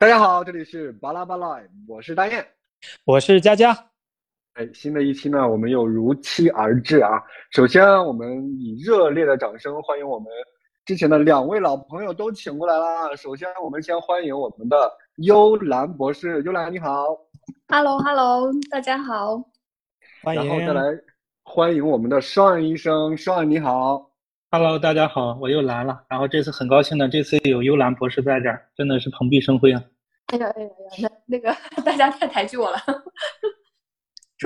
大家好，这里是巴拉巴拉，我是大雁，我是佳佳。哎，新的一期呢，我们又如期而至啊！首先，我们以热烈的掌声欢迎我们之前的两位老朋友都请过来啦。首先，我们先欢迎我们的幽兰博士，幽兰你好，Hello，Hello，大家好，欢迎。然后再来欢迎我们的双医生，双你好，Hello，大家好，我又来了。然后这次很高兴的，这次有幽兰博士在这儿，真的是蓬荜生辉啊！哎呀哎呀呀，那那个大家太抬举我了。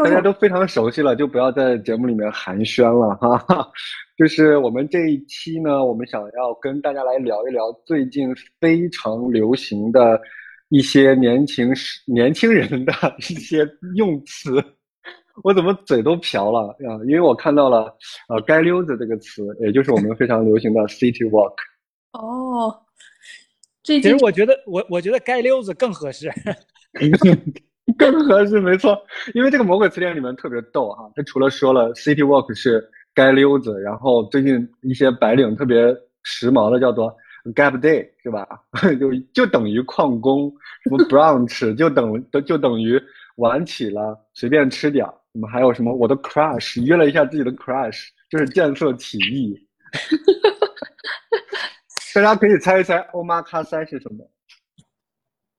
大家都非常熟悉了，就不要在节目里面寒暄了哈。就是我们这一期呢，我们想要跟大家来聊一聊最近非常流行的一些年轻年轻人的一些用词。我怎么嘴都瓢了啊？因为我看到了呃“街溜子”这个词，也就是我们非常流行的 “city walk”。哦，这其实我觉得我我觉得“街溜子”更合适。更合适，没错，因为这个魔鬼词典里面特别逗哈，它除了说了 city walk 是街溜子，然后最近一些白领特别时髦的叫做 gap day 是吧？就就等于旷工，什么 brunch 就等就等于晚起了随便吃点儿，什么还有什么我的 crush 约了一下自己的 crush，就是见色起意。大家可以猜一猜欧玛卡塞是什么？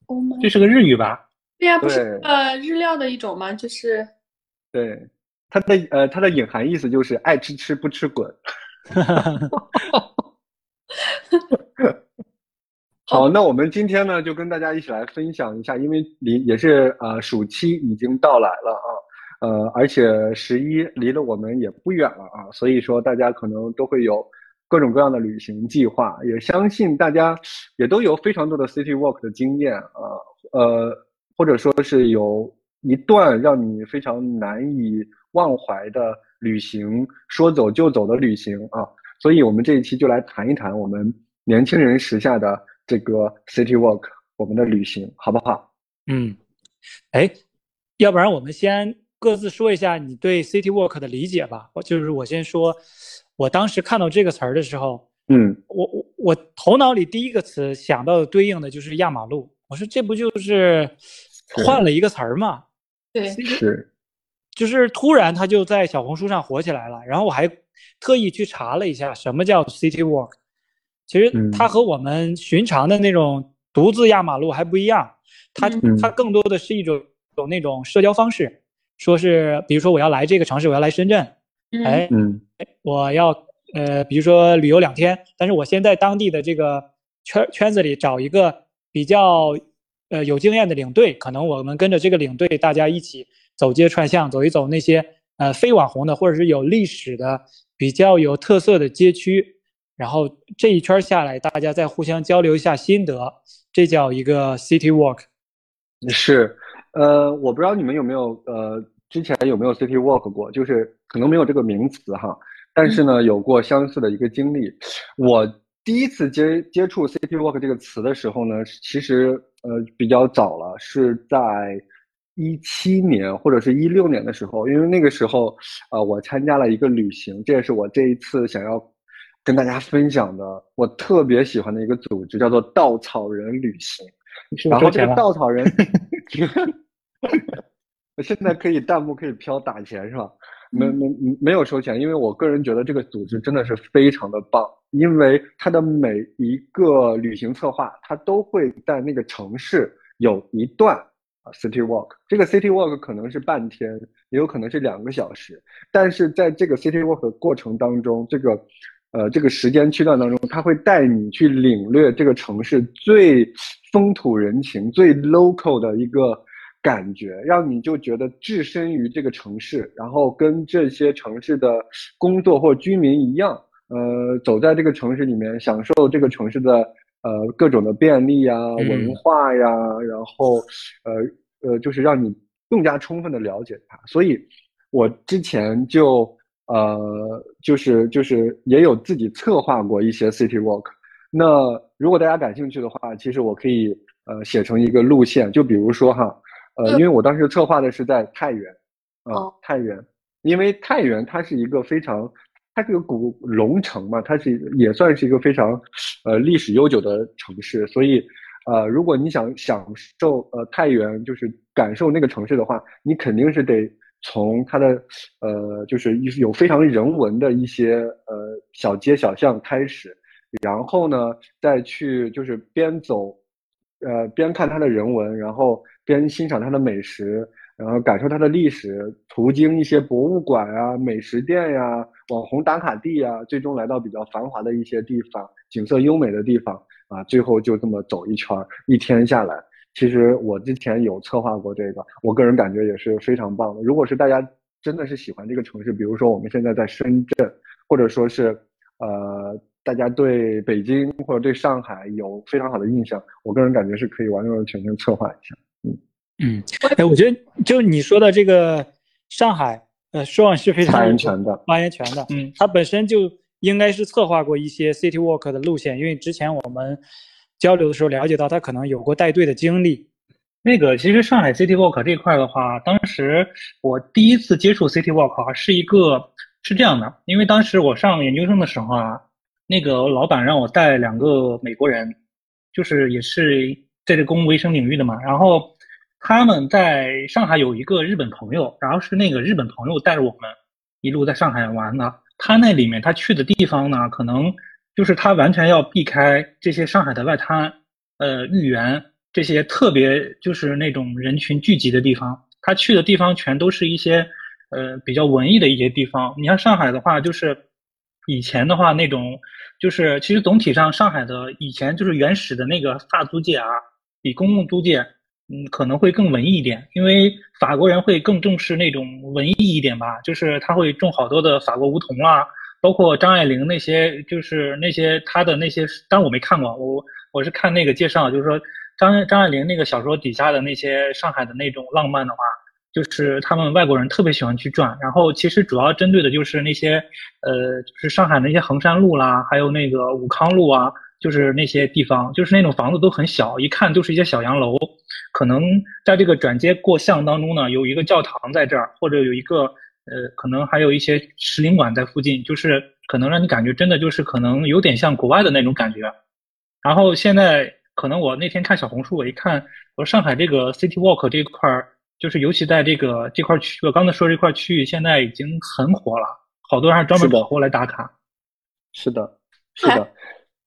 欧玛，这是个日语吧？对呀，不是呃日料的一种吗？就是，对，它的呃它的隐含意思就是爱吃吃不吃滚。好，那我们今天呢就跟大家一起来分享一下，因为离也是呃暑期已经到来了啊，呃而且十一离了我们也不远了啊，所以说大家可能都会有各种各样的旅行计划，也相信大家也都有非常多的 city walk 的经验啊，呃。或者说是有一段让你非常难以忘怀的旅行，说走就走的旅行啊，所以我们这一期就来谈一谈我们年轻人时下的这个 city walk，我们的旅行好不好？嗯，哎，要不然我们先各自说一下你对 city walk 的理解吧。我就是我先说，我当时看到这个词儿的时候，嗯，我我我头脑里第一个词想到的对应的就是压马路。我说这不就是换了一个词儿吗？对，是，就是突然它就在小红书上火起来了。然后我还特意去查了一下什么叫 City Walk，其实它和我们寻常的那种独自压马路还不一样。它它更多的是一种有那种社交方式，说是比如说我要来这个城市，我要来深圳，哎，哎，我要呃比如说旅游两天，但是我先在当地的这个圈圈子里找一个。比较，呃，有经验的领队，可能我们跟着这个领队，大家一起走街串巷，走一走那些呃非网红的或者是有历史的、比较有特色的街区，然后这一圈下来，大家再互相交流一下心得，这叫一个 city walk。是，呃，我不知道你们有没有呃之前有没有 city walk 过，就是可能没有这个名词哈，但是呢有过相似的一个经历，我。第一次接接触 city walk 这个词的时候呢，其实呃比较早了，是在一七年或者是一六年的时候，因为那个时候呃我参加了一个旅行，这也是我这一次想要跟大家分享的，我特别喜欢的一个组织，叫做稻草人旅行。然后这个稻草人 现在可以弹幕可以飘打钱是吧？没没没有收钱，因为我个人觉得这个组织真的是非常的棒，因为它的每一个旅行策划，它都会在那个城市有一段啊 city walk，这个 city walk 可能是半天，也有可能是两个小时，但是在这个 city walk 的过程当中，这个呃这个时间区段当中，它会带你去领略这个城市最风土人情、最 local 的一个。感觉让你就觉得置身于这个城市，然后跟这些城市的工作或居民一样，呃，走在这个城市里面，享受这个城市的呃各种的便利呀、文化呀，然后呃呃，就是让你更加充分的了解它。所以，我之前就呃就是就是也有自己策划过一些 city walk。那如果大家感兴趣的话，其实我可以呃写成一个路线，就比如说哈。呃，因为我当时策划的是在太原，啊，太原，因为太原它是一个非常，它是个古龙城嘛，它是也算是一个非常，呃，历史悠久的城市，所以，呃，如果你想享受呃太原，就是感受那个城市的话，你肯定是得从它的呃，就是有非常人文的一些呃小街小巷开始，然后呢，再去就是边走，呃，边看它的人文，然后边欣赏它的美食。然后感受它的历史，途经一些博物馆啊、美食店呀、网红打卡地呀，最终来到比较繁华的一些地方，景色优美的地方啊。最后就这么走一圈，一天下来，其实我之前有策划过这个，我个人感觉也是非常棒的。如果是大家真的是喜欢这个城市，比如说我们现在在深圳，或者说是呃大家对北京或者对上海有非常好的印象，我个人感觉是可以完完全全策划一下。嗯，哎，我觉得就你说的这个上海，呃，双是非常发言权的，发言权的。嗯，它本身就应该是策划过一些 City Walk 的路线，因为之前我们交流的时候了解到，他可能有过带队的经历。那个其实上海 City Walk 这块的话，当时我第一次接触 City Walk 啊，是一个是这样的，因为当时我上研究生的时候啊，那个老板让我带两个美国人，就是也是在这公共卫生领域的嘛，然后。他们在上海有一个日本朋友，然后是那个日本朋友带着我们一路在上海玩的。他那里面他去的地方呢，可能就是他完全要避开这些上海的外滩、呃豫园这些特别就是那种人群聚集的地方。他去的地方全都是一些呃比较文艺的一些地方。你像上海的话，就是以前的话那种，就是其实总体上上海的以前就是原始的那个法租界啊，比公共租界。嗯，可能会更文艺一点，因为法国人会更重视那种文艺一点吧，就是他会种好多的法国梧桐啊，包括张爱玲那些，就是那些他的那些，当我没看过，我我是看那个介绍，就是说张张爱玲那个小说底下的那些上海的那种浪漫的话，就是他们外国人特别喜欢去转，然后其实主要针对的就是那些，呃，就是上海那些衡山路啦，还有那个武康路啊，就是那些地方，就是那种房子都很小，一看就是一些小洋楼。可能在这个转接过巷当中呢，有一个教堂在这儿，或者有一个呃，可能还有一些使领馆在附近，就是可能让你感觉真的就是可能有点像国外的那种感觉。然后现在可能我那天看小红书，我一看，我说上海这个 City Walk 这块儿，就是尤其在这个这块区，我刚才说这块区域现在已经很火了，好多人还专门跑过来打卡。是的，是的，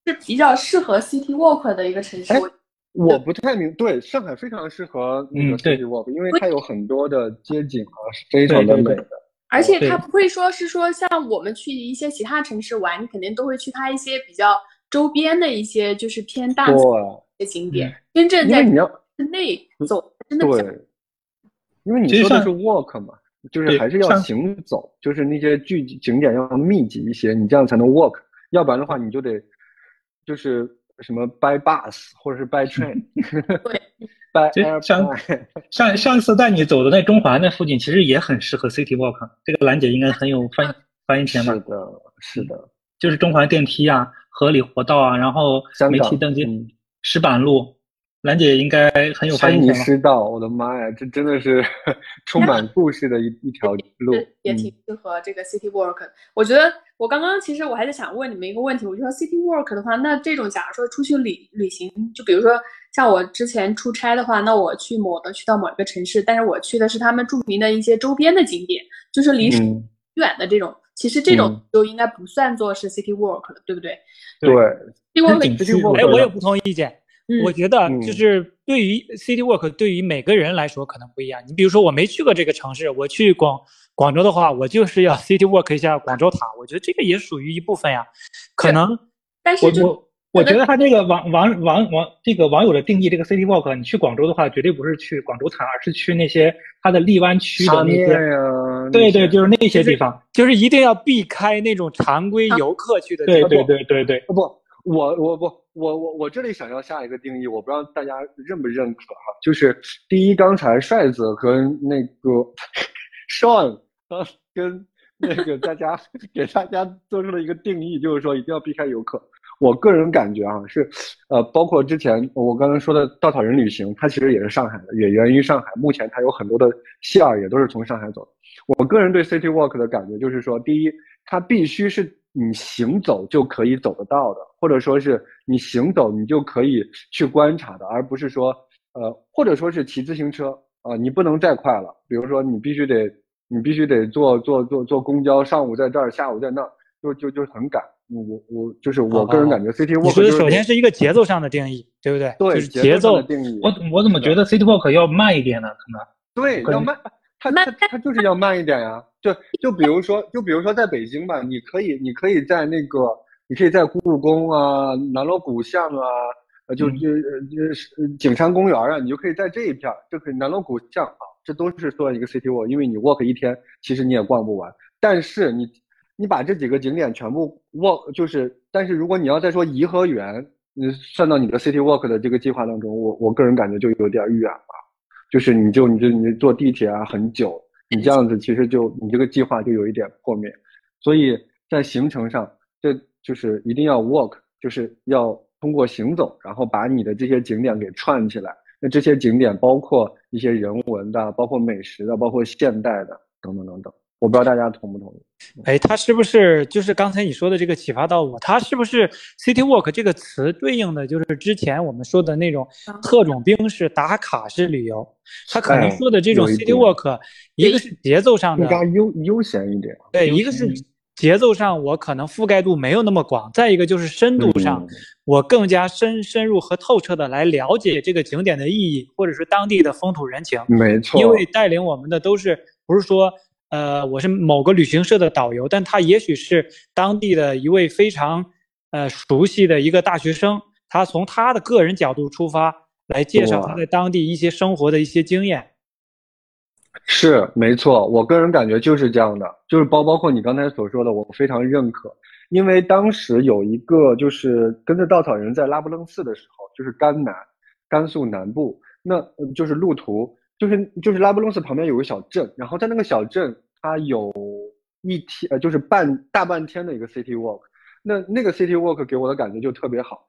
是比较适合 City Walk 的一个城市。我不太明对上海非常适合那个 city walk，因为它有很多的街景啊，是非常的美的。而且它不会说是说像我们去一些其他城市玩，你肯定都会去它一些比较周边的一些就是偏大的景点。真正在你要内走，真的对，因为你说的是 walk 嘛，就是还是要行走，就是那些聚景点要密集一些，你这样才能 walk，要不然的话你就得就是。什么 by bus 或者是 by train，对，by 上上上次带你走的那中环那附近，其实也很适合 city walk。这个兰姐应该很有发发言权吧？是的，是的，就是中环电梯啊，合理活道啊，然后媒体登记石板路。兰姐应该很有发言权。山泥师道，我的妈呀，这真的是 充满故事的一一条 路，也挺适合这个 city walk。我觉得我刚刚其实我还在想问你们一个问题，我就说 city walk 的话，那这种假如说出去旅旅行，就比如说像我之前出差的话，那我去某的去到某一个城市，但是我去的是他们著名的一些周边的景点，就是离远的这种，其实这种就应该不算作是 city walk 了，对不对？对，city walk，哎，我有不同意见。我觉得就是对于 City Walk，对于每个人来说可能不一样。你比如说，我没去过这个城市，我去广广州的话，我就是要 City Walk 一下广州塔。我觉得这个也属于一部分呀。可能，但是我我觉得他这个网网网网这个网友的定义，这个 City Walk，你去广州的话，绝对不是去广州塔，而是去那些它的荔湾区的那些。对对，就是那些地方，就是一定要避开那种常规游客去的。对对对对对，不。我我不我我我这里想要下一个定义，我不知道大家认不认可哈。就是第一，刚才帅子和那个 Sean 跟那个大家给大家做出了一个定义，就是说一定要避开游客。我个人感觉啊，是呃，包括之前我刚才说的稻草人旅行，它其实也是上海的，也源于上海。目前它有很多的线儿也都是从上海走的。我个人对 City Walk 的感觉就是说，第一，它必须是你行走就可以走得到的。或者说是你行走你就可以去观察的，而不是说呃，或者说是骑自行车啊，你不能再快了，比如说你必须得你必须得坐坐坐坐公交，上午在这儿，下午在那儿，就就就很赶。我我就是我个人感觉，City Walk 你说的首先是一个节奏上的定义，对不对？对，节奏的定义。我我怎么觉得 City Walk 要慢一点呢？可能对，要慢，它它它就是要慢一点呀。就就比如说，就比如说在北京吧，你可以你可以在那个，你可以在故宫啊、南锣鼓巷啊，呃，就就就是景山公园啊，你就可以在这一片，就可以南锣鼓巷啊，这都是算一个 City Walk，因为你 walk 一天，其实你也逛不完。但是你。你把这几个景点全部 walk 就是，但是如果你要再说颐和园，你算到你的 city walk 的这个计划当中，我我个人感觉就有点远了，就是你就你就你坐地铁啊很久，你这样子其实就你这个计划就有一点破灭，所以在行程上，这就是一定要 walk，就是要通过行走，然后把你的这些景点给串起来。那这些景点包括一些人文的，包括美食的，包括现代的，等等等等。我不知道大家同不同意？哎，它是不是就是刚才你说的这个启发到我？它是不是 city walk 这个词对应的就是之前我们说的那种特种兵式打卡式旅游？它可能说的这种 city walk，一个是节奏上的更加悠悠闲一点，对，一个是节奏上我可能覆盖度没有那么广，再一个就是深度上，我更加深深入和透彻的来了解这个景点的意义，或者是当地的风土人情。没错，因为带领我们的都是不是说。呃，我是某个旅行社的导游，但他也许是当地的一位非常呃熟悉的一个大学生，他从他的个人角度出发来介绍他在当地一些生活的一些经验。是没错，我个人感觉就是这样的，就是包包括你刚才所说的，我非常认可。因为当时有一个就是跟着稻草人在拉卜楞寺的时候，就是甘南，甘肃南部，那就是路途。就是就是拉布隆斯旁边有个小镇，然后在那个小镇，它有一天呃，就是半大半天的一个 city walk。那那个 city walk 给我的感觉就特别好。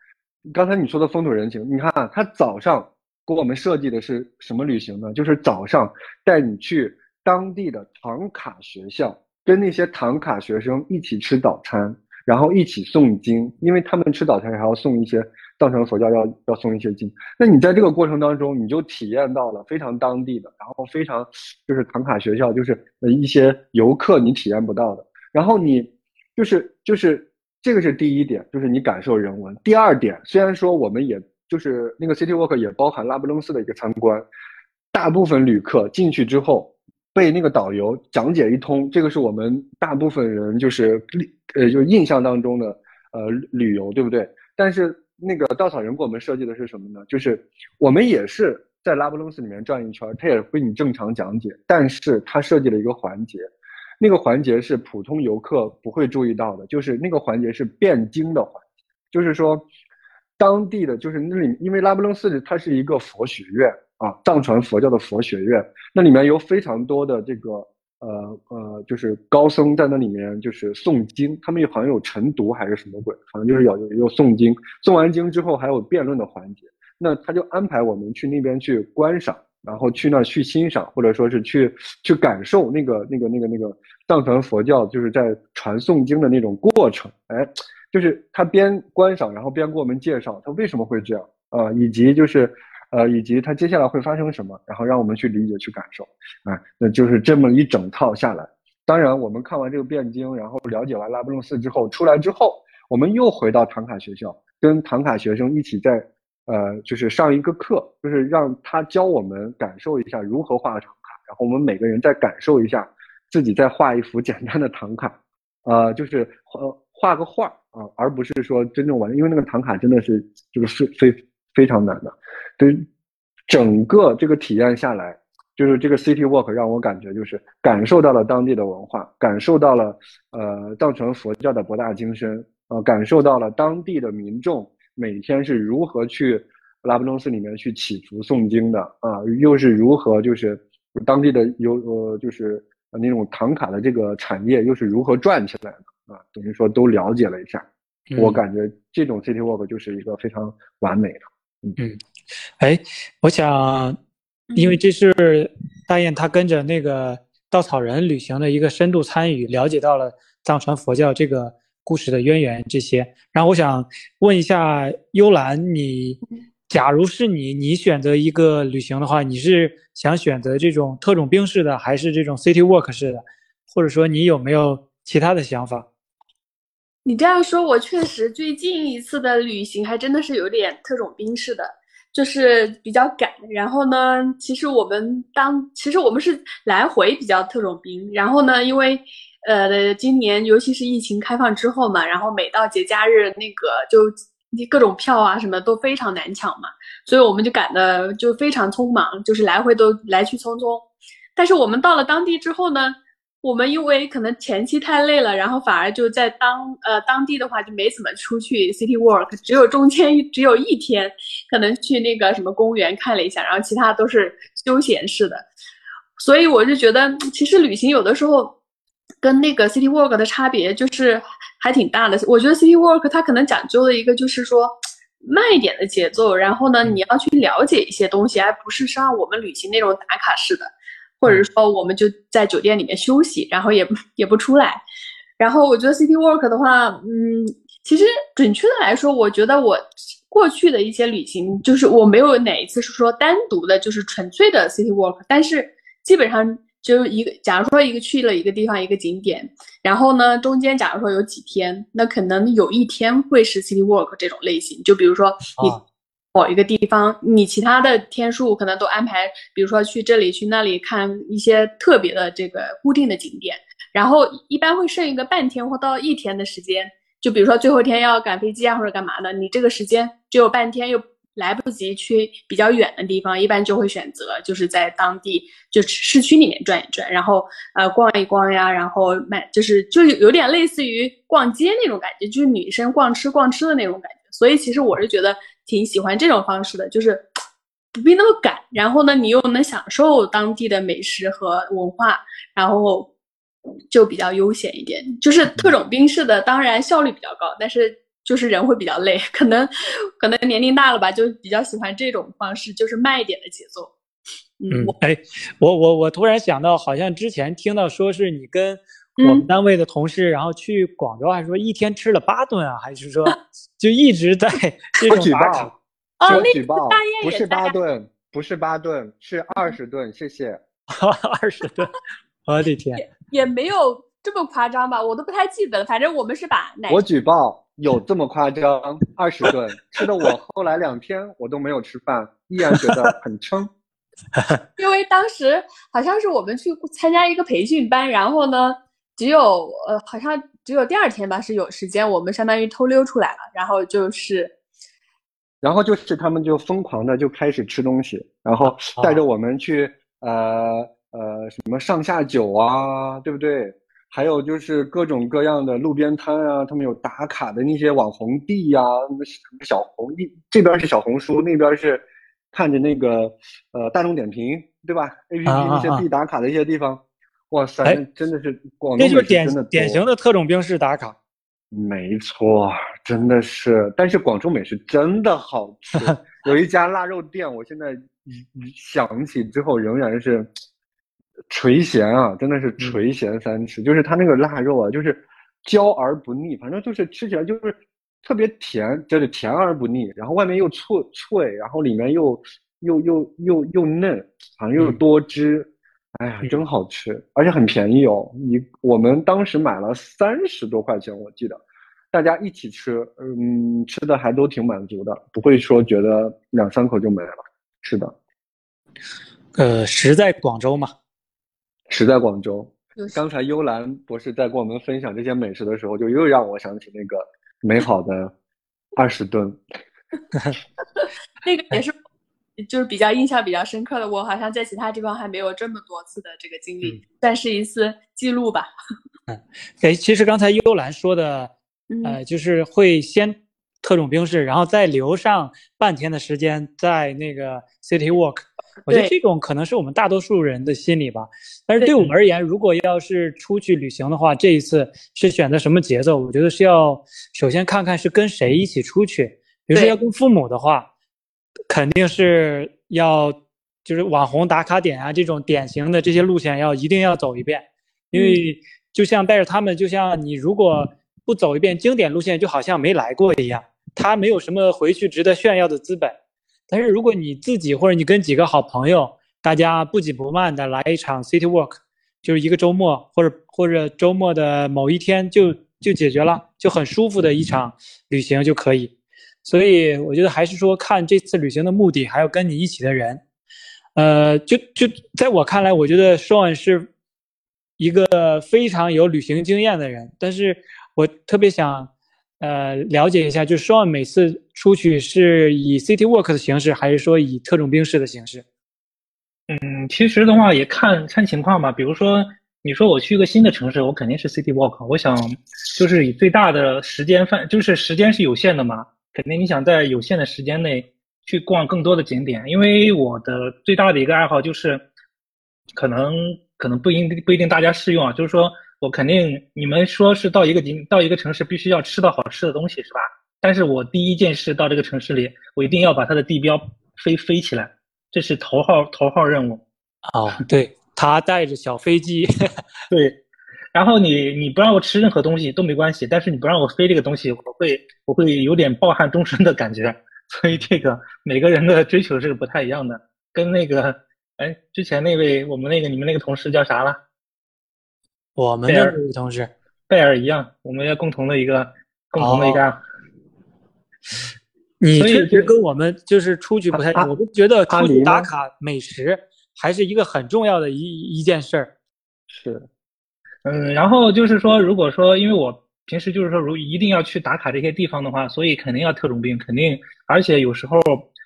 刚才你说的风土人情，你看啊他早上给我们设计的是什么旅行呢？就是早上带你去当地的唐卡学校，跟那些唐卡学生一起吃早餐，然后一起诵经，因为他们吃早餐还要诵一些。藏传佛教要要送一些经，那你在这个过程当中，你就体验到了非常当地的，然后非常就是唐卡学校，就是一些游客你体验不到的。然后你就是就是这个是第一点，就是你感受人文。第二点，虽然说我们也就是那个 City Walk 也包含拉卜楞寺的一个参观，大部分旅客进去之后被那个导游讲解一通，这个是我们大部分人就是呃就印象当中的呃旅游，对不对？但是。那个稻草人给我们设计的是什么呢？就是我们也是在拉布隆斯里面转一圈，他也会你正常讲解，但是他设计了一个环节，那个环节是普通游客不会注意到的，就是那个环节是辩经的环节，就是说当地的就是那里，因为拉布隆斯它是一个佛学院啊，藏传佛教的佛学院，那里面有非常多的这个。呃呃，就是高僧在那里面就是诵经，他们好像有晨读还是什么鬼，反正就是有有诵经，诵完经之后还有辩论的环节，那他就安排我们去那边去观赏，然后去那去欣赏，或者说是去去感受那个那个那个那个藏传佛教就是在传诵经的那种过程，哎，就是他边观赏，然后边给我们介绍他为什么会这样啊，以及就是。呃，以及它接下来会发生什么，然后让我们去理解、去感受，啊，那就是这么一整套下来。当然，我们看完这个辩经，然后了解完拉卜楞寺之后，出来之后，我们又回到唐卡学校，跟唐卡学生一起在，呃，就是上一个课，就是让他教我们感受一下如何画唐卡，然后我们每个人再感受一下自己再画一幅简单的唐卡，呃，就是画画个画啊，而不是说真正完，因为那个唐卡真的是就是非非。非常难的，对整个这个体验下来，就是这个 City Walk 让我感觉就是感受到了当地的文化，感受到了呃藏传佛教的博大精深，呃，感受到了当地的民众每天是如何去拉卜楞寺里面去祈福诵经的啊，又是如何就是当地的有呃就是那种唐卡的这个产业又是如何转起来的啊，等于说都了解了一下，我感觉这种 City Walk 就是一个非常完美的。嗯，哎，我想，因为这是大雁他跟着那个稻草人旅行的一个深度参与，了解到了藏传佛教这个故事的渊源这些。然后我想问一下幽兰，你假如是你，你选择一个旅行的话，你是想选择这种特种兵式的，还是这种 city walk 式的？或者说你有没有其他的想法？你这样说，我确实最近一次的旅行还真的是有点特种兵式的，就是比较赶。然后呢，其实我们当其实我们是来回比较特种兵。然后呢，因为呃今年尤其是疫情开放之后嘛，然后每到节假日那个就各种票啊什么都非常难抢嘛，所以我们就赶的就非常匆忙，就是来回都来去匆匆。但是我们到了当地之后呢？我们因为可能前期太累了，然后反而就在当呃当地的话就没怎么出去 city walk，只有中间只有一天可能去那个什么公园看了一下，然后其他都是休闲式的。所以我就觉得，其实旅行有的时候跟那个 city walk 的差别就是还挺大的。我觉得 city walk 它可能讲究的一个就是说慢一点的节奏，然后呢你要去了解一些东西，而不是像我们旅行那种打卡式的。或者说，我们就在酒店里面休息，然后也不也不出来。然后我觉得 city walk 的话，嗯，其实准确的来说，我觉得我过去的一些旅行，就是我没有哪一次是说单独的，就是纯粹的 city walk。但是基本上就一个，假如说一个去了一个地方一个景点，然后呢中间假如说有几天，那可能有一天会是 city walk 这种类型。就比如说你。某一个地方，你其他的天数可能都安排，比如说去这里去那里看一些特别的这个固定的景点，然后一般会剩一个半天或到一天的时间，就比如说最后一天要赶飞机啊或者干嘛的，你这个时间只有半天，又来不及去比较远的地方，一般就会选择就是在当地就市区里面转一转，然后呃逛一逛呀，然后买就是就有点类似于逛街那种感觉，就是女生逛吃逛吃的那种感觉，所以其实我是觉得。挺喜欢这种方式的，就是不必那么赶，然后呢，你又能享受当地的美食和文化，然后就比较悠闲一点。就是特种兵式的，当然效率比较高，但是就是人会比较累，可能可能年龄大了吧，就比较喜欢这种方式，就是慢一点的节奏。嗯，哎，我我我突然想到，好像之前听到说是你跟。我们单位的同事，然后去广州，还说一天吃了八顿啊，还是说 就一直在 这种打卡？哦，举报，不是八顿，不是八顿，是二十顿，谢谢。二十顿，我的天，也没有这么夸张吧？我都不太记得了。反正我们是把奶。我举报，有这么夸张？二十顿，吃的我后来两天我都没有吃饭，依然觉得很撑。因为当时好像是我们去参加一个培训班，然后呢。只有呃，好像只有第二天吧是有时间，我们相当于偷溜出来了，然后就是，然后就是他们就疯狂的就开始吃东西，然后带着我们去呃呃什么上下九啊，对不对？还有就是各种各样的路边摊啊，他们有打卡的那些网红地呀，小红地这边是小红书，那边是看着那个呃大众点评，对吧？A P P 那些必打卡的一些地方。哇塞，真的是广东美食真的典型的特种兵式打卡，没错，真的是。但是广州美食真的好吃，有一家腊肉店，我现在想起之后仍然是垂涎啊，真的是垂涎三尺。就是它那个腊肉啊，就是焦而不腻，反正就是吃起来就是特别甜，就是甜而不腻，然后外面又脆脆，然后里面又又又又又嫩，好像又多汁。哎呀，真好吃，而且很便宜哦！你我们当时买了三十多块钱，我记得，大家一起吃，嗯，吃的还都挺满足的，不会说觉得两三口就没了。是的，呃，食在广州嘛，食在广州。刚才幽兰博士在跟我们分享这些美食的时候，就又让我想起那个美好的二十吨，那个也是。就是比较印象比较深刻的，我好像在其他地方还没有这么多次的这个经历，算是一次记录吧。嗯，哎，其实刚才幽兰说的，呃，就是会先特种兵式，然后再留上半天的时间在那个 city walk。我觉得这种可能是我们大多数人的心理吧。但是对我们而言，如果要是出去旅行的话，这一次是选择什么节奏？我觉得是要首先看看是跟谁一起出去。比如说要跟父母的话。肯定是要，就是网红打卡点啊，这种典型的这些路线要一定要走一遍，因为就像带着他们，就像你如果不走一遍经典路线，就好像没来过一样，他没有什么回去值得炫耀的资本。但是如果你自己或者你跟几个好朋友，大家不紧不慢的来一场 City Walk，就是一个周末或者或者周末的某一天就就解决了，就很舒服的一场旅行就可以。所以我觉得还是说看这次旅行的目的，还有跟你一起的人。呃，就就在我看来，我觉得 Sean 是一个非常有旅行经验的人，但是我特别想。呃，了解一下，就是说每次出去是以 City Walk 的形式，还是说以特种兵式的形式？嗯，其实的话也看看情况吧。比如说，你说我去一个新的城市，我肯定是 City Walk。我想就是以最大的时间范，就是时间是有限的嘛，肯定你想在有限的时间内去逛更多的景点。因为我的最大的一个爱好就是，可能可能不一定不一定大家适用啊，就是说。我肯定，你们说是到一个景，到一个城市必须要吃到好吃的东西，是吧？但是我第一件事到这个城市里，我一定要把它的地标飞飞起来，这是头号头号任务。哦，对，他带着小飞机，对。然后你你不让我吃任何东西都没关系，但是你不让我飞这个东西，我会我会有点抱憾终身的感觉。所以这个每个人的追求是不太一样的，跟那个哎之前那位我们那个你们那个同事叫啥了？我们的同事贝尔一样，我们要共同的一个共同的一个。你确实跟我们就是出去不太，我们觉得出去打卡美食还是一个很重要的一一件事儿。是，嗯，然后就是说，如果说因为我平时就是说，如一定要去打卡这些地方的话，所以肯定要特种兵，肯定，而且有时候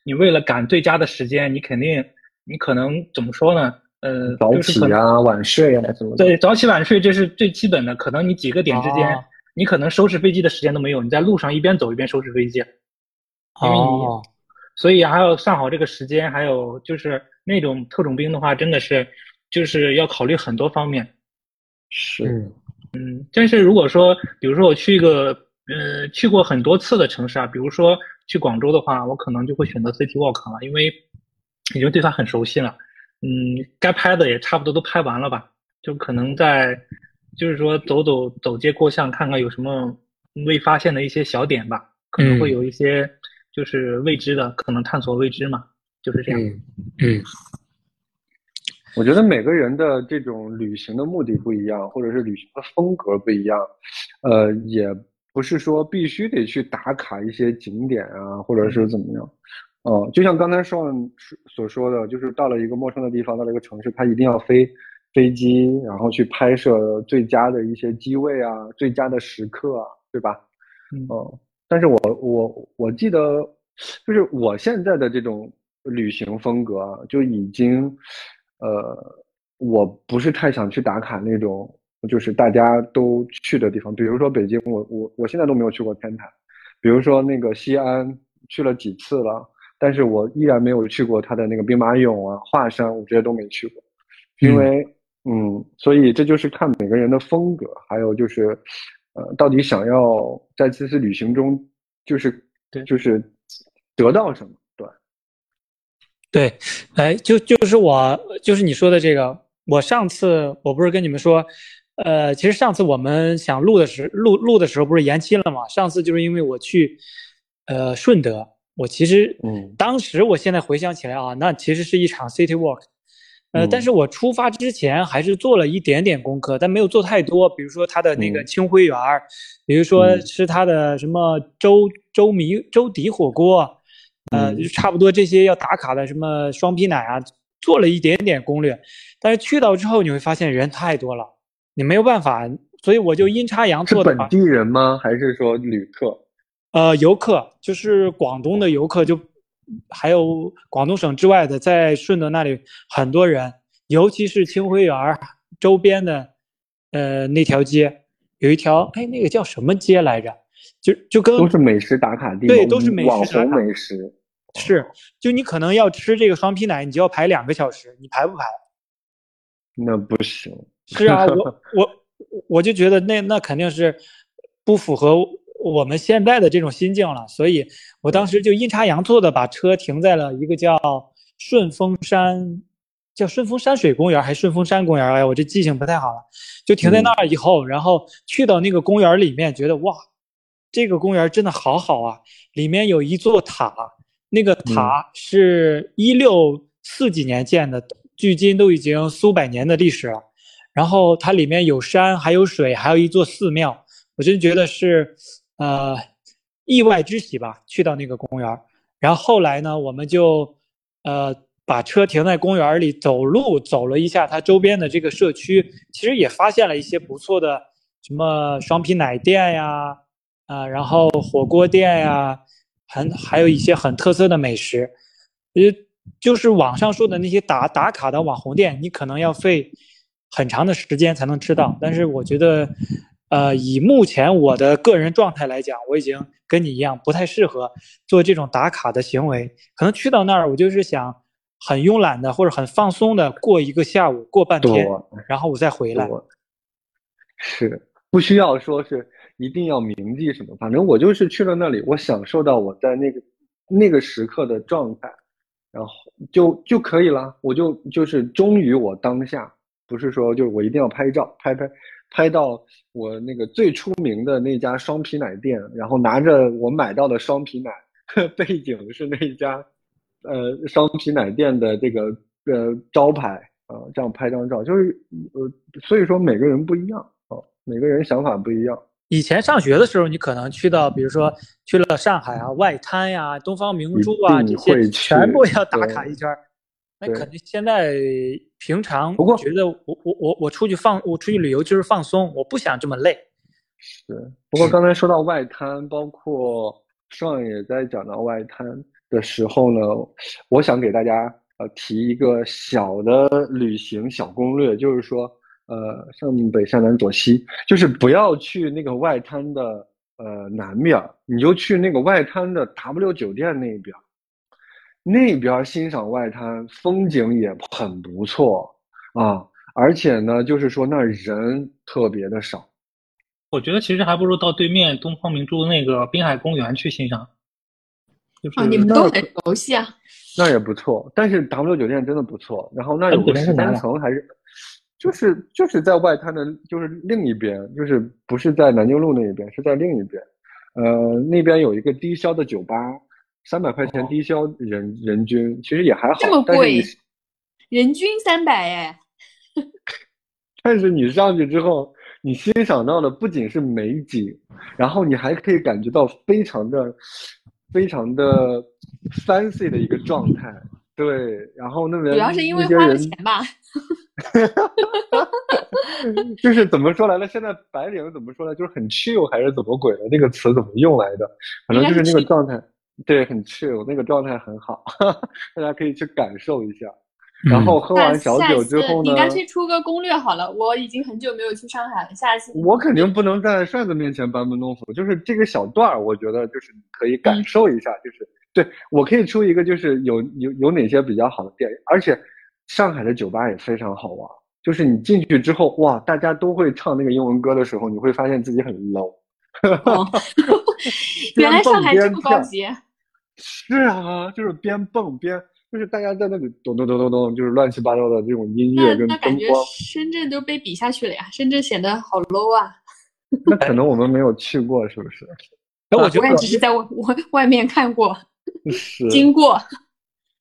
你为了赶最佳的时间，你肯定你可能怎么说呢？呃，早起啊，晚睡啊，什么？对，早起晚睡这是最基本的。可能你几个点之间，你可能收拾飞机的时间都没有，你在路上一边走一边收拾飞机，因为你，所以还要算好这个时间。还有就是那种特种兵的话，真的是就是要考虑很多方面。是，嗯，但是如果说，比如说我去一个呃去过很多次的城市啊，比如说去广州的话，我可能就会选择 City Walk 了，因为已经对它很熟悉了。嗯，该拍的也差不多都拍完了吧？就可能在，就是说走走走街过巷，看看有什么未发现的一些小点吧。可能会有一些就是未知的，可能探索未知嘛，就是这样。嗯，我觉得每个人的这种旅行的目的不一样，或者是旅行的风格不一样，呃，也不是说必须得去打卡一些景点啊，或者是怎么样。哦，就像刚才说所说的，就是到了一个陌生的地方，到了一个城市，他一定要飞飞机，然后去拍摄最佳的一些机位啊，最佳的时刻啊，对吧？嗯。但是我我我记得，就是我现在的这种旅行风格，就已经，呃，我不是太想去打卡那种，就是大家都去的地方，比如说北京，我我我现在都没有去过天坛，比如说那个西安，去了几次了。但是我依然没有去过它的那个兵马俑啊、华山，我这些都没去过，因为嗯，所以这就是看每个人的风格，还有就是，呃，到底想要在这次旅行中，就是对，就是得到什么？对，对，哎，就就是我就是你说的这个，我上次我不是跟你们说，呃，其实上次我们想录的时录录的时候不是延期了嘛？上次就是因为我去，呃，顺德。我其实，嗯，当时我现在回想起来啊，那其实是一场 city walk，呃，但是我出发之前还是做了一点点功课，但没有做太多。比如说他的那个清晖园儿，比如说吃他的什么粥粥米粥底火锅，呃，就差不多这些要打卡的什么双皮奶啊，做了一点点攻略。但是去到之后你会发现人太多了，你没有办法，所以我就阴差阳错的。本地人吗？还是说旅客？呃，游客就是广东的游客，就还有广东省之外的，在顺德那里很多人，尤其是清晖园周边的，呃，那条街有一条，哎，那个叫什么街来着？就就跟都是美食打卡地，对，都是美食网红美食。是，就你可能要吃这个双皮奶，你就要排两个小时，你排不排？那不行。是啊，我 我我就觉得那那肯定是不符合。我们现在的这种心境了，所以我当时就阴差阳错的把车停在了一个叫顺峰山叫顺峰山水公园还是顺峰山公园？哎呀，我这记性不太好了。就停在那儿以后，然后去到那个公园里面，觉得哇，这个公园真的好好啊！里面有一座塔，那个塔是一六四几年建的，距今都已经数百年的历史了。然后它里面有山，还有水，还有一座寺庙，我真觉得是，呃，意外之喜吧。去到那个公园，然后后来呢，我们就，呃。把车停在公园里，走路走了一下它周边的这个社区，其实也发现了一些不错的，什么双皮奶店呀，啊，然后火锅店呀，还还有一些很特色的美食，呃，就是网上说的那些打打卡的网红店，你可能要费很长的时间才能吃到。但是我觉得，呃，以目前我的个人状态来讲，我已经跟你一样不太适合做这种打卡的行为，可能去到那儿我就是想。很慵懒的或者很放松的过一个下午，过半天，然后我再回来。是不需要说是一定要铭记什么，反正我就是去了那里，我享受到我在那个那个时刻的状态，然后就就可以了。我就就是忠于我当下，不是说就是我一定要拍照，拍拍拍到我那个最出名的那家双皮奶店，然后拿着我买到的双皮奶，背景是那家。呃，双皮奶店的这个呃招牌啊，这样拍张照，就是呃，所以说每个人不一样啊，每个人想法不一样。以前上学的时候，你可能去到，比如说去了上海啊，外滩呀，东方明珠啊这些，全部要打卡一圈。那肯定现在平常不过觉得我我我我出去放我出去旅游就是放松，我不想这么累。是，不过刚才说到外滩，包括上也在讲到外滩。的时候呢，我想给大家呃提一个小的旅行小攻略，就是说呃上北下南左西，就是不要去那个外滩的呃南面，你就去那个外滩的 W 酒店那边，那边欣赏外滩风景也很不错啊，而且呢，就是说那人特别的少。我觉得其实还不如到对面东方明珠那个滨海公园去欣赏。啊，你们都很熟悉啊，那也不错。但是 W 酒店真的不错，然后那有个十三层，还是就是就是在外滩的，就是另一边，就是不是在南京路那一边，是在另一边。呃，那边有一个低消的酒吧，三百块钱低消人人均，其实也还好。这么贵，人均三百哎。但是你上去之后，你欣赏到的不仅是美景，然后你还可以感觉到非常的。非常的 fancy 的一个状态，对，然后那边主要是因为花了钱吧，就是怎么说来了？现在白领怎么说呢？就是很 chill 还是怎么鬼的？那个词怎么用来的？反正就是那个状态，对，很 chill，那个状态很好，大家可以去感受一下。然后喝完小酒之后呢？你干脆出个攻略好了。我已经很久没有去上海了，下次我肯定不能在帅子面前班门弄斧。就是这个小段儿，我觉得就是可以感受一下。就是对我可以出一个，就是有有有哪些比较好的店，而且上海的酒吧也非常好玩。就是你进去之后，哇，大家都会唱那个英文歌的时候，你会发现自己很 low。原来上海这么高级。是啊，就是边蹦边。就是大家在那里咚咚咚咚咚，就是乱七八糟的这种音乐跟灯光。深圳都被比下去了呀，深圳显得好 low 啊。那可能我们没有去过，是不是？我觉得我只是在外外外面看过，是经过。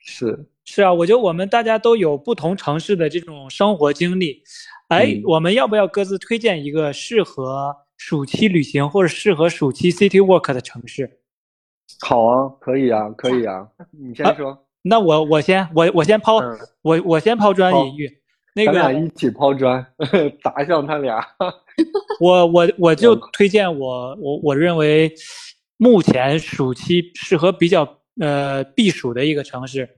是是啊，我觉得我们大家都有不同城市的这种生活经历。哎，我们要不要各自推荐一个适合暑期旅行或者适合暑期 city walk 的城市？好啊，可以啊，可以啊，你先说。那我我先我我先抛我我先抛砖引玉，那个咱俩一起抛砖 砸向他俩。我我我就推荐我我我认为目前暑期适合比较呃避暑的一个城市，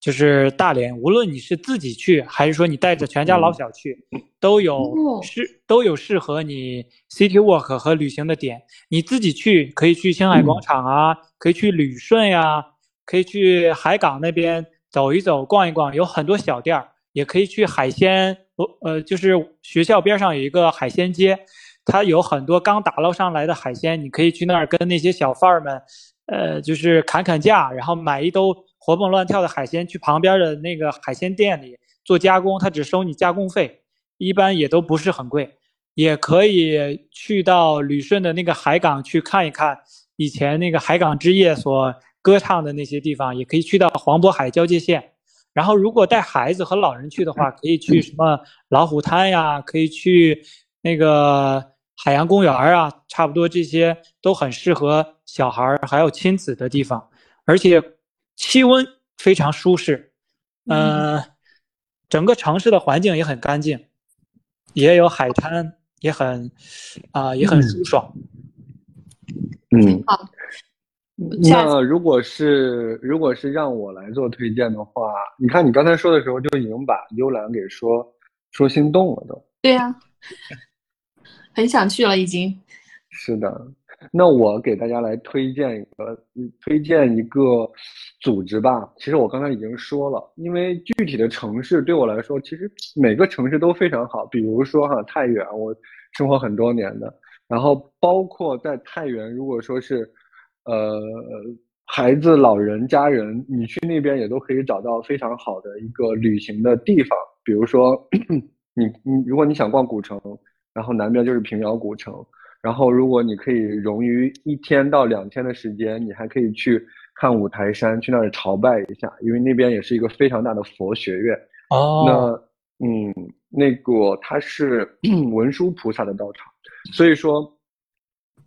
就是大连。无论你是自己去，还是说你带着全家老小去，都有适都有适合你 city walk 和旅行的点。你自己去可以去星海广场啊，可以去旅顺呀。可以去海港那边走一走、逛一逛，有很多小店儿。也可以去海鲜，呃，就是学校边上有一个海鲜街，它有很多刚打捞上来的海鲜，你可以去那儿跟那些小贩儿们，呃，就是砍砍价，然后买一兜活蹦乱跳的海鲜，去旁边的那个海鲜店里做加工，他只收你加工费，一般也都不是很贵。也可以去到旅顺的那个海港去看一看，以前那个海港之夜所歌唱的那些地方，也可以去到黄渤海交界线。然后，如果带孩子和老人去的话，可以去什么老虎滩呀，可以去那个海洋公园啊，差不多这些都很适合小孩还有亲子的地方，而且气温非常舒适，嗯，整个城市的环境也很干净，也有海滩。也很，啊，也很舒爽。嗯，好。那如果是如果是让我来做推荐的话，你看你刚才说的时候就已经把幽兰给说说心动了，都。对呀，很想去了，已经。是的，那我给大家来推荐一个，推荐一个组织吧。其实我刚才已经说了，因为具体的城市对我来说，其实每个城市都非常好。比如说哈，太原，我。生活很多年的，然后包括在太原，如果说是，呃，孩子、老人、家人，你去那边也都可以找到非常好的一个旅行的地方。比如说，你你如果你想逛古城，然后南边就是平遥古城，然后如果你可以容于一天到两天的时间，你还可以去看五台山，去那里朝拜一下，因为那边也是一个非常大的佛学院。哦，那嗯。那个它是 文殊菩萨的道场，所以说，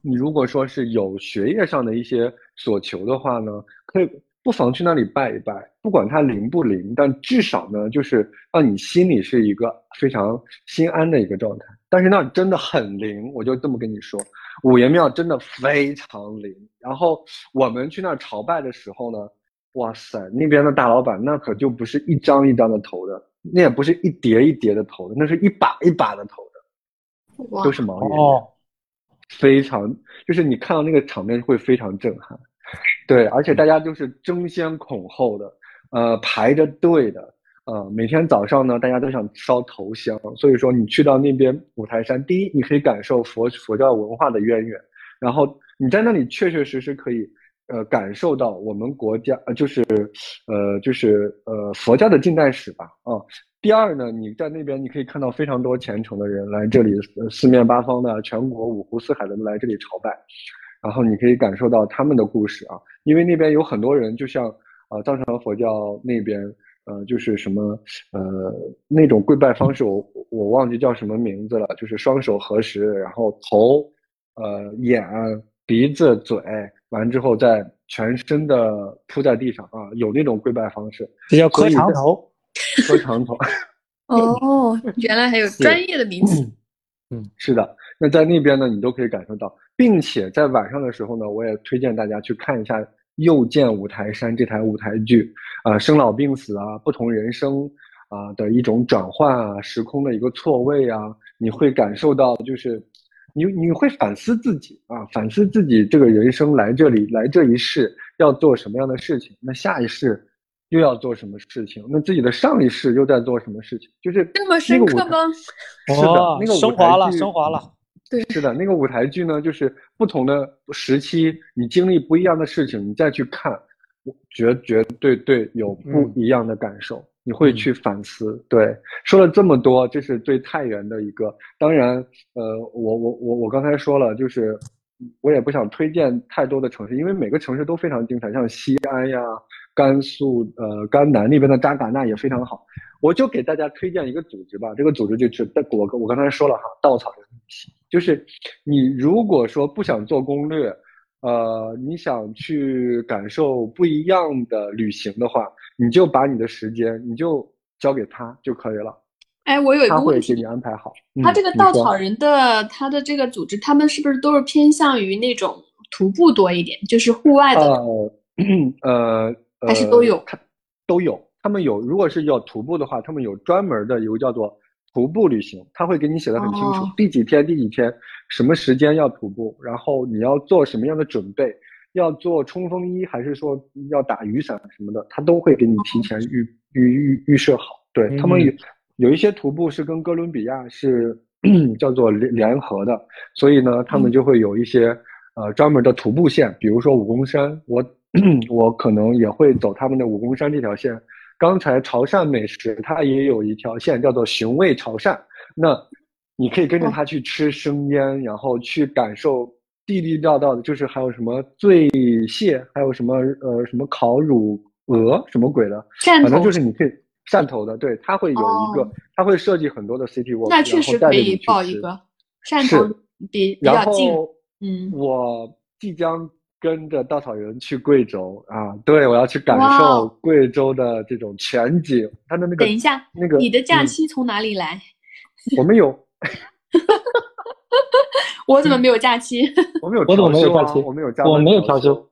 你如果说是有学业上的一些所求的话呢，可以不妨去那里拜一拜，不管它灵不灵，但至少呢，就是让你心里是一个非常心安的一个状态。但是那真的很灵，我就这么跟你说，五爷庙真的非常灵。然后我们去那儿朝拜的时候呢，哇塞，那边的大老板那可就不是一张一张的投的。那也不是一叠一叠的投的，那是一把一把的投的，都是毛爷，非常就是你看到那个场面会非常震撼，对，而且大家就是争先恐后的，呃，排着队的，呃，每天早上呢，大家都想烧头香，所以说你去到那边五台山，第一你可以感受佛佛教文化的渊源，然后你在那里确确实实可以。呃，感受到我们国家，就是，呃，就是呃，佛教的近代史吧。啊，第二呢，你在那边你可以看到非常多虔诚的人来这里，四面八方的，全国五湖四海的来这里朝拜，然后你可以感受到他们的故事啊。因为那边有很多人，就像啊藏传佛教那边，呃，就是什么呃那种跪拜方式，我我忘记叫什么名字了，就是双手合十，然后头，呃，眼。鼻子、嘴，完之后再全身的铺在地上啊，有那种跪拜方式，这叫磕长头，磕长头。哦，原来还有专业的名词。嗯，是的。那在那边呢，你都可以感受到，并且在晚上的时候呢，我也推荐大家去看一下《又见五台山》这台舞台剧啊，生老病死啊，不同人生啊的一种转换啊，时空的一个错位啊，你会感受到就是。你你会反思自己啊，反思自己这个人生来这里来这一世要做什么样的事情，那下一世又要做什么事情？那自己的上一世又在做什么事情？就是这么深刻吗？是的，那个升华了，升华了。对，是的，那个舞台剧呢，就是不同的时期，你经历不一样的事情，你再去看，绝绝对对有不一样的感受。你会去反思，对，说了这么多，这是对太原的一个。当然，呃，我我我我刚才说了，就是我也不想推荐太多的城市，因为每个城市都非常精彩，像西安呀、甘肃、呃甘南那边的扎尕那也非常好。我就给大家推荐一个组织吧，这个组织就是我我刚才说了哈，稻草人，就是你如果说不想做攻略。呃，你想去感受不一样的旅行的话，你就把你的时间，你就交给他就可以了。哎，我有一个问题，他会给你安排好。他这个稻草人的他的这个组织，他们是不是都是偏向于那种徒步多一点，就是户外的？呃，还是都有？他都有，他们有。如果是要徒步的话，他们有专门的，有叫做。徒步旅行，他会给你写的很清楚，第几天第几天，什么时间要徒步，然后你要做什么样的准备，要做冲锋衣还是说要打雨伞什么的，他都会给你提前预预预预设好。对他们有有一些徒步是跟哥伦比亚是 叫做联联合的，所以呢，他们就会有一些呃专门的徒步线，比如说武功山，我 我可能也会走他们的武功山这条线。刚才潮汕美食它也有一条线叫做寻味潮汕，那你可以跟着它去吃生腌，然后去感受地地道道的，就是还有什么醉蟹，还有什么呃什么烤乳鹅什么鬼的，反正就是你可以汕头的，对，它会有一个，它会设计很多的 city walk，那确实可以报一个，汕。头比比较近，嗯，我即将。跟着稻草人去贵州啊！对，我要去感受贵州的这种全景。他的那个，等一下，那个你的假期从哪里来？我们有。我怎么没有假期？我们有，我怎么没有假期？我们有假，我没有调休。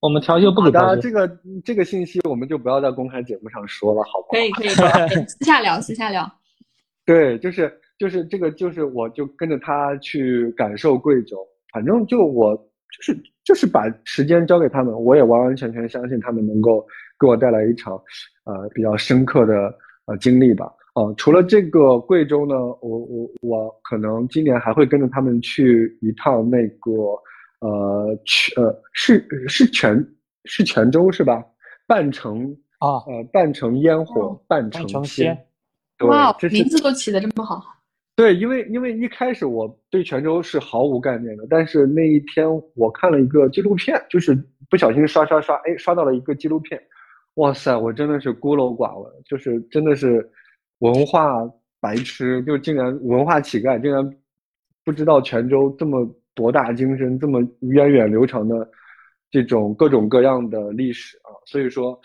我们调休不给的。这个这个信息我们就不要在公开节目上说了，好不好？可以可以，私下聊，私下聊。对，就是就是这个，就是我就跟着他去感受贵州。反正就我就是。就是把时间交给他们，我也完完全全相信他们能够给我带来一场，呃，比较深刻的呃经历吧。哦，除了这个贵州呢，我我我可能今年还会跟着他们去一趟那个，呃，全呃是是泉是泉州是吧？半城啊，呃，半城烟火，半城仙。哇，名字都起的这么好。对，因为因为一开始我对泉州是毫无概念的，但是那一天我看了一个纪录片，就是不小心刷刷刷，哎，刷到了一个纪录片，哇塞，我真的是孤陋寡闻，就是真的是文化白痴，就竟然文化乞丐，竟然不知道泉州这么博大精深、这么源远流长的这种各种各样的历史啊，所以说。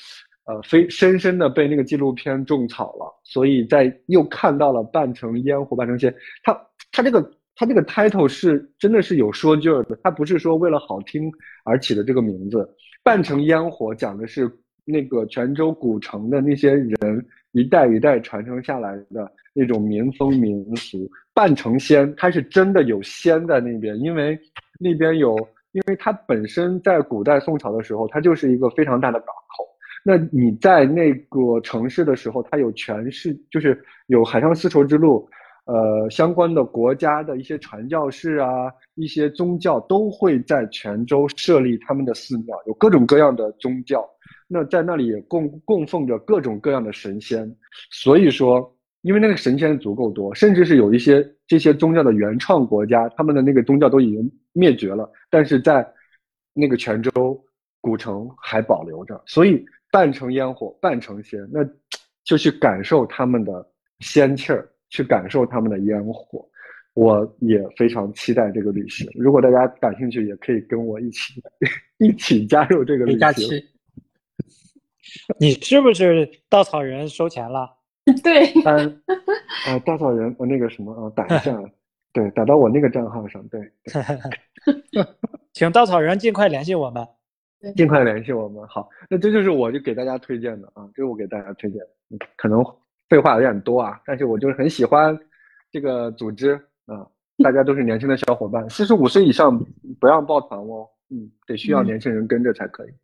呃，非深深的被那个纪录片种草了，所以在又看到了半城烟火半城仙，他他这个他这个 title 是真的是有说劲儿的，他不是说为了好听而起的这个名字。半城烟火讲的是那个泉州古城的那些人一代一代传承下来的那种民风民俗。半城仙，它是真的有仙在那边，因为那边有，因为它本身在古代宋朝的时候，它就是一个非常大的港口。那你在那个城市的时候，它有全市，就是有海上丝绸之路，呃，相关的国家的一些传教士啊，一些宗教都会在泉州设立他们的寺庙，有各种各样的宗教。那在那里供供奉着各种各样的神仙。所以说，因为那个神仙足够多，甚至是有一些这些宗教的原创国家，他们的那个宗教都已经灭绝了，但是在那个泉州古城还保留着，所以。半城烟火半城仙，那 就去感受他们的仙气儿，去感受他们的烟火。我也非常期待这个旅行。如果大家感兴趣，也可以跟我一起 一起加入这个旅行。你是不是稻草人收钱了？对。嗯，啊，稻草人，我那个什么啊，打一下，对，打到我那个账号上，对。请稻草人尽快联系我们。尽快联系我们。好，那这就是我就给大家推荐的啊，这是我给大家推荐的。可能废话有点多啊，但是我就是很喜欢这个组织啊。大家都是年轻的小伙伴，四十五岁以上不让抱团哦。嗯，得需要年轻人跟着才可以。嗯，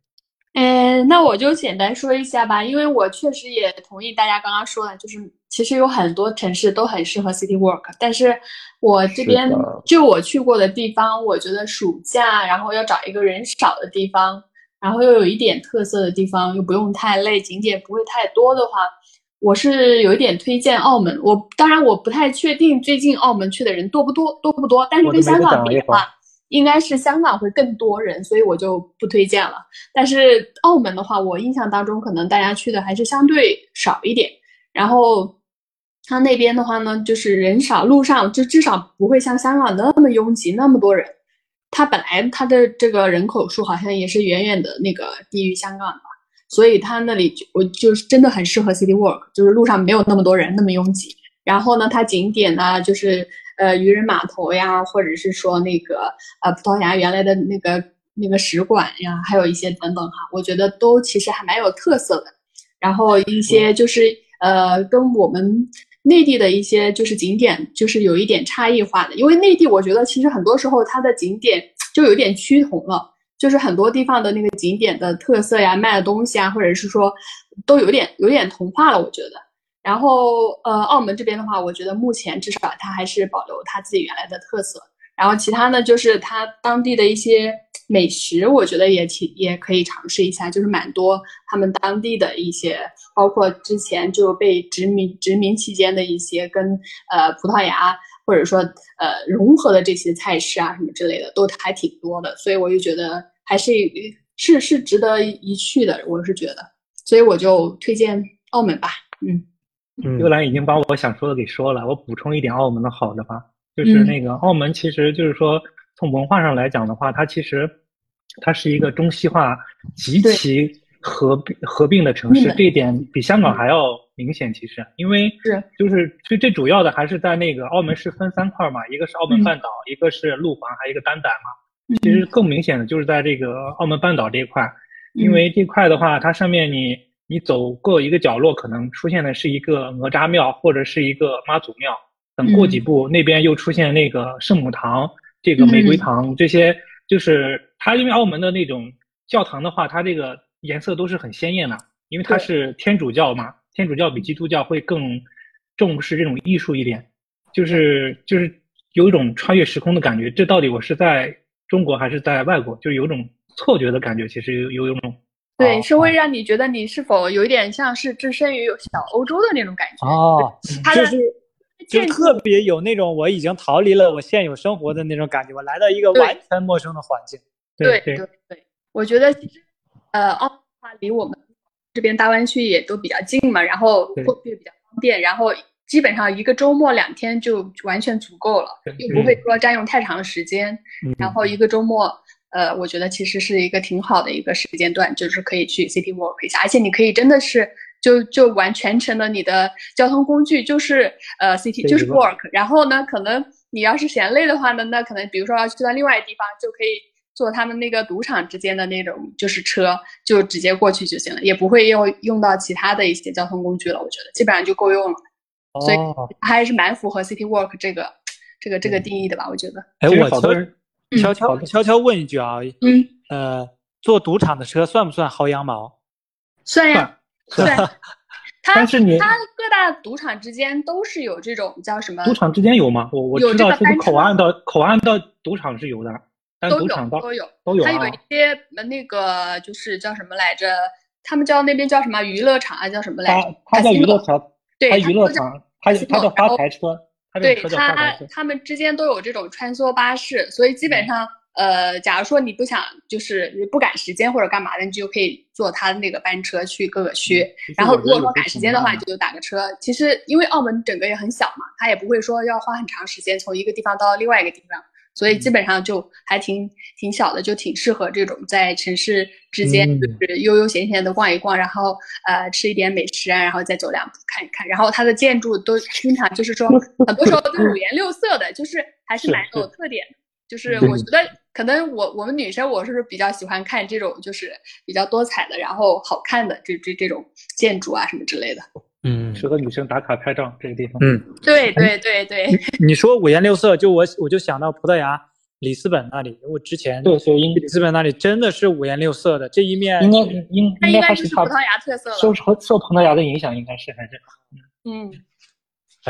那我就简单说一下吧，因为我确实也同意大家刚刚说的，就是其实有很多城市都很适合 city work，但是我这边就我去过的地方，我觉得暑假然后要找一个人少的地方。然后又有一点特色的地方，又不用太累，景点不会太多的话，我是有一点推荐澳门。我当然我不太确定最近澳门去的人多不多，多不多。但是跟香港比的话，应该是香港会更多人，所以我就不推荐了。但是澳门的话，我印象当中可能大家去的还是相对少一点。然后它那边的话呢，就是人少，路上就至少不会像香港那么拥挤，那么多人。它本来它的这个人口数好像也是远远的那个低于香港的，所以它那里就我就是真的很适合 city walk，就是路上没有那么多人那么拥挤。然后呢，它景点呢就是呃渔人码头呀，或者是说那个呃葡萄牙原来的那个那个使馆呀，还有一些等等哈，我觉得都其实还蛮有特色的。然后一些就是呃跟我们。内地的一些就是景点，就是有一点差异化的，因为内地我觉得其实很多时候它的景点就有点趋同了，就是很多地方的那个景点的特色呀、卖的东西啊，或者是说都有点有点同化了，我觉得。然后呃，澳门这边的话，我觉得目前至少它还是保留它自己原来的特色，然后其他呢就是它当地的一些美食，我觉得也挺也可以尝试一下，就是蛮多他们当地的一些，包括之前就被殖民殖民期间的一些跟呃葡萄牙或者说呃融合的这些菜式啊什么之类的，都还挺多的，所以我就觉得还是是是值得一去的，我是觉得，所以我就推荐澳门吧，嗯。幽兰已经把我想说的给说了，我补充一点澳门的好的吧，就是那个澳门其实就是说从文化上来讲的话，它其实它是一个中西化极其合并合并的城市，这一点比香港还要明显。其实。因为是。就是最最主要的还是在那个澳门是分三块嘛，一个是澳门半岛，一个是路环，还有一个单胆嘛。其实更明显的就是在这个澳门半岛这一块，因为这块的话，它上面你。你走过一个角落，可能出现的是一个哪吒庙，或者是一个妈祖庙。等过几步，那边又出现那个圣母堂、这个玫瑰堂，这些就是它。因为澳门的那种教堂的话，它这个颜色都是很鲜艳的，因为它是天主教嘛。天主教比基督教会更重视这种艺术一点，就是就是有一种穿越时空的感觉。这到底我是在中国还是在外国？就是有种错觉的感觉。其实有有有种。对，是会让你觉得你是否有一点像是置身于小欧洲的那种感觉哦，就是就特别有那种我已经逃离了我现有生活的那种感觉，我来到一个完全陌生的环境。对对对，我觉得其实呃，澳大离我们这边大湾区也都比较近嘛，然后会比较方便，然后基本上一个周末两天就完全足够了，又不会说占用太长的时间，然后一个周末。呃，我觉得其实是一个挺好的一个时间段，就是可以去 City Walk 一下，而且你可以真的是就就完全程的你的交通工具就是呃 City 就是 Walk，然后呢，可能你要是嫌累的话呢，那可能比如说要去到另外地方，就可以坐他们那个赌场之间的那种就是车，就直接过去就行了，也不会用用到其他的一些交通工具了，我觉得基本上就够用了，所以还是蛮符合 City Walk 这个这个这个定义的吧，我觉得。哎，我好多人。悄悄悄悄问一句啊，嗯，呃，坐赌场的车算不算薅羊毛？算呀，算。它是你，它各大赌场之间都是有这种叫什么？赌场之间有吗？我我知道是口岸到口岸到赌场是有的，都有都有都有。它有一些那个就是叫什么来着？他们叫那边叫什么娱乐场啊？叫什么来着？它叫娱乐场，对，娱乐场，它它叫发财车。对他，他们之间都有这种穿梭巴士，所以基本上，呃，假如说你不想就是不赶时间或者干嘛的，你就可以坐他的那个班车去各个区。然后如果说赶时间的话，就打个车。其实因为澳门整个也很小嘛，他也不会说要花很长时间从一个地方到另外一个地方。所以基本上就还挺挺小的，就挺适合这种在城市之间就是悠悠闲闲的逛一逛，然后呃吃一点美食啊，然后再走两步看一看。然后它的建筑都经常就是说 很多时候都五颜六色的，就是还是蛮有特点的。就是我觉得可能我我们女生我是比较喜欢看这种就是比较多彩的，然后好看的这这这种建筑啊什么之类的。嗯，适合女生打卡拍照这个地方。嗯，对对对对。你说五颜六色，就我我就想到葡萄牙里斯本那里，我之前对，所以里斯本那里真的是五颜六色的，这一面应该应应该是葡萄牙特色了，受受受葡萄牙的影响，应该是还是嗯。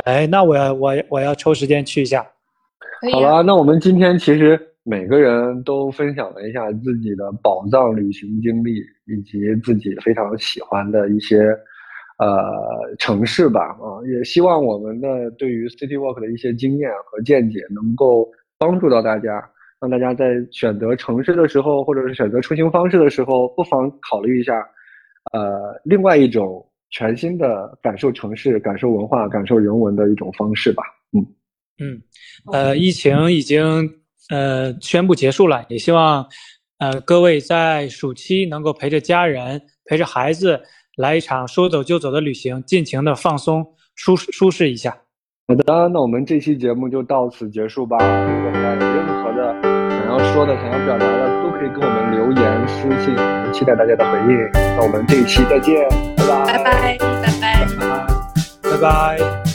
哎，那我要我我要抽时间去一下。好了，那我们今天其实每个人都分享了一下自己的宝藏旅行经历，以及自己非常喜欢的一些。呃，城市吧，啊，也希望我们的对于 City Walk 的一些经验和见解能够帮助到大家，让大家在选择城市的时候，或者是选择出行方式的时候，不妨考虑一下，呃，另外一种全新的感受城市、感受文化、感受人文的一种方式吧。嗯嗯，呃，疫情已经呃宣布结束了，也希望呃各位在暑期能够陪着家人、陪着孩子。来一场说走就走的旅行，尽情的放松、舒舒适一下。好的，那我们这期节目就到此结束吧。如果大家有任何的想要说的、想要表达的，都可以跟我们留言、私信，我们期待大家的回应。那我们这一期再见，拜拜，拜拜，拜拜，拜拜，拜拜。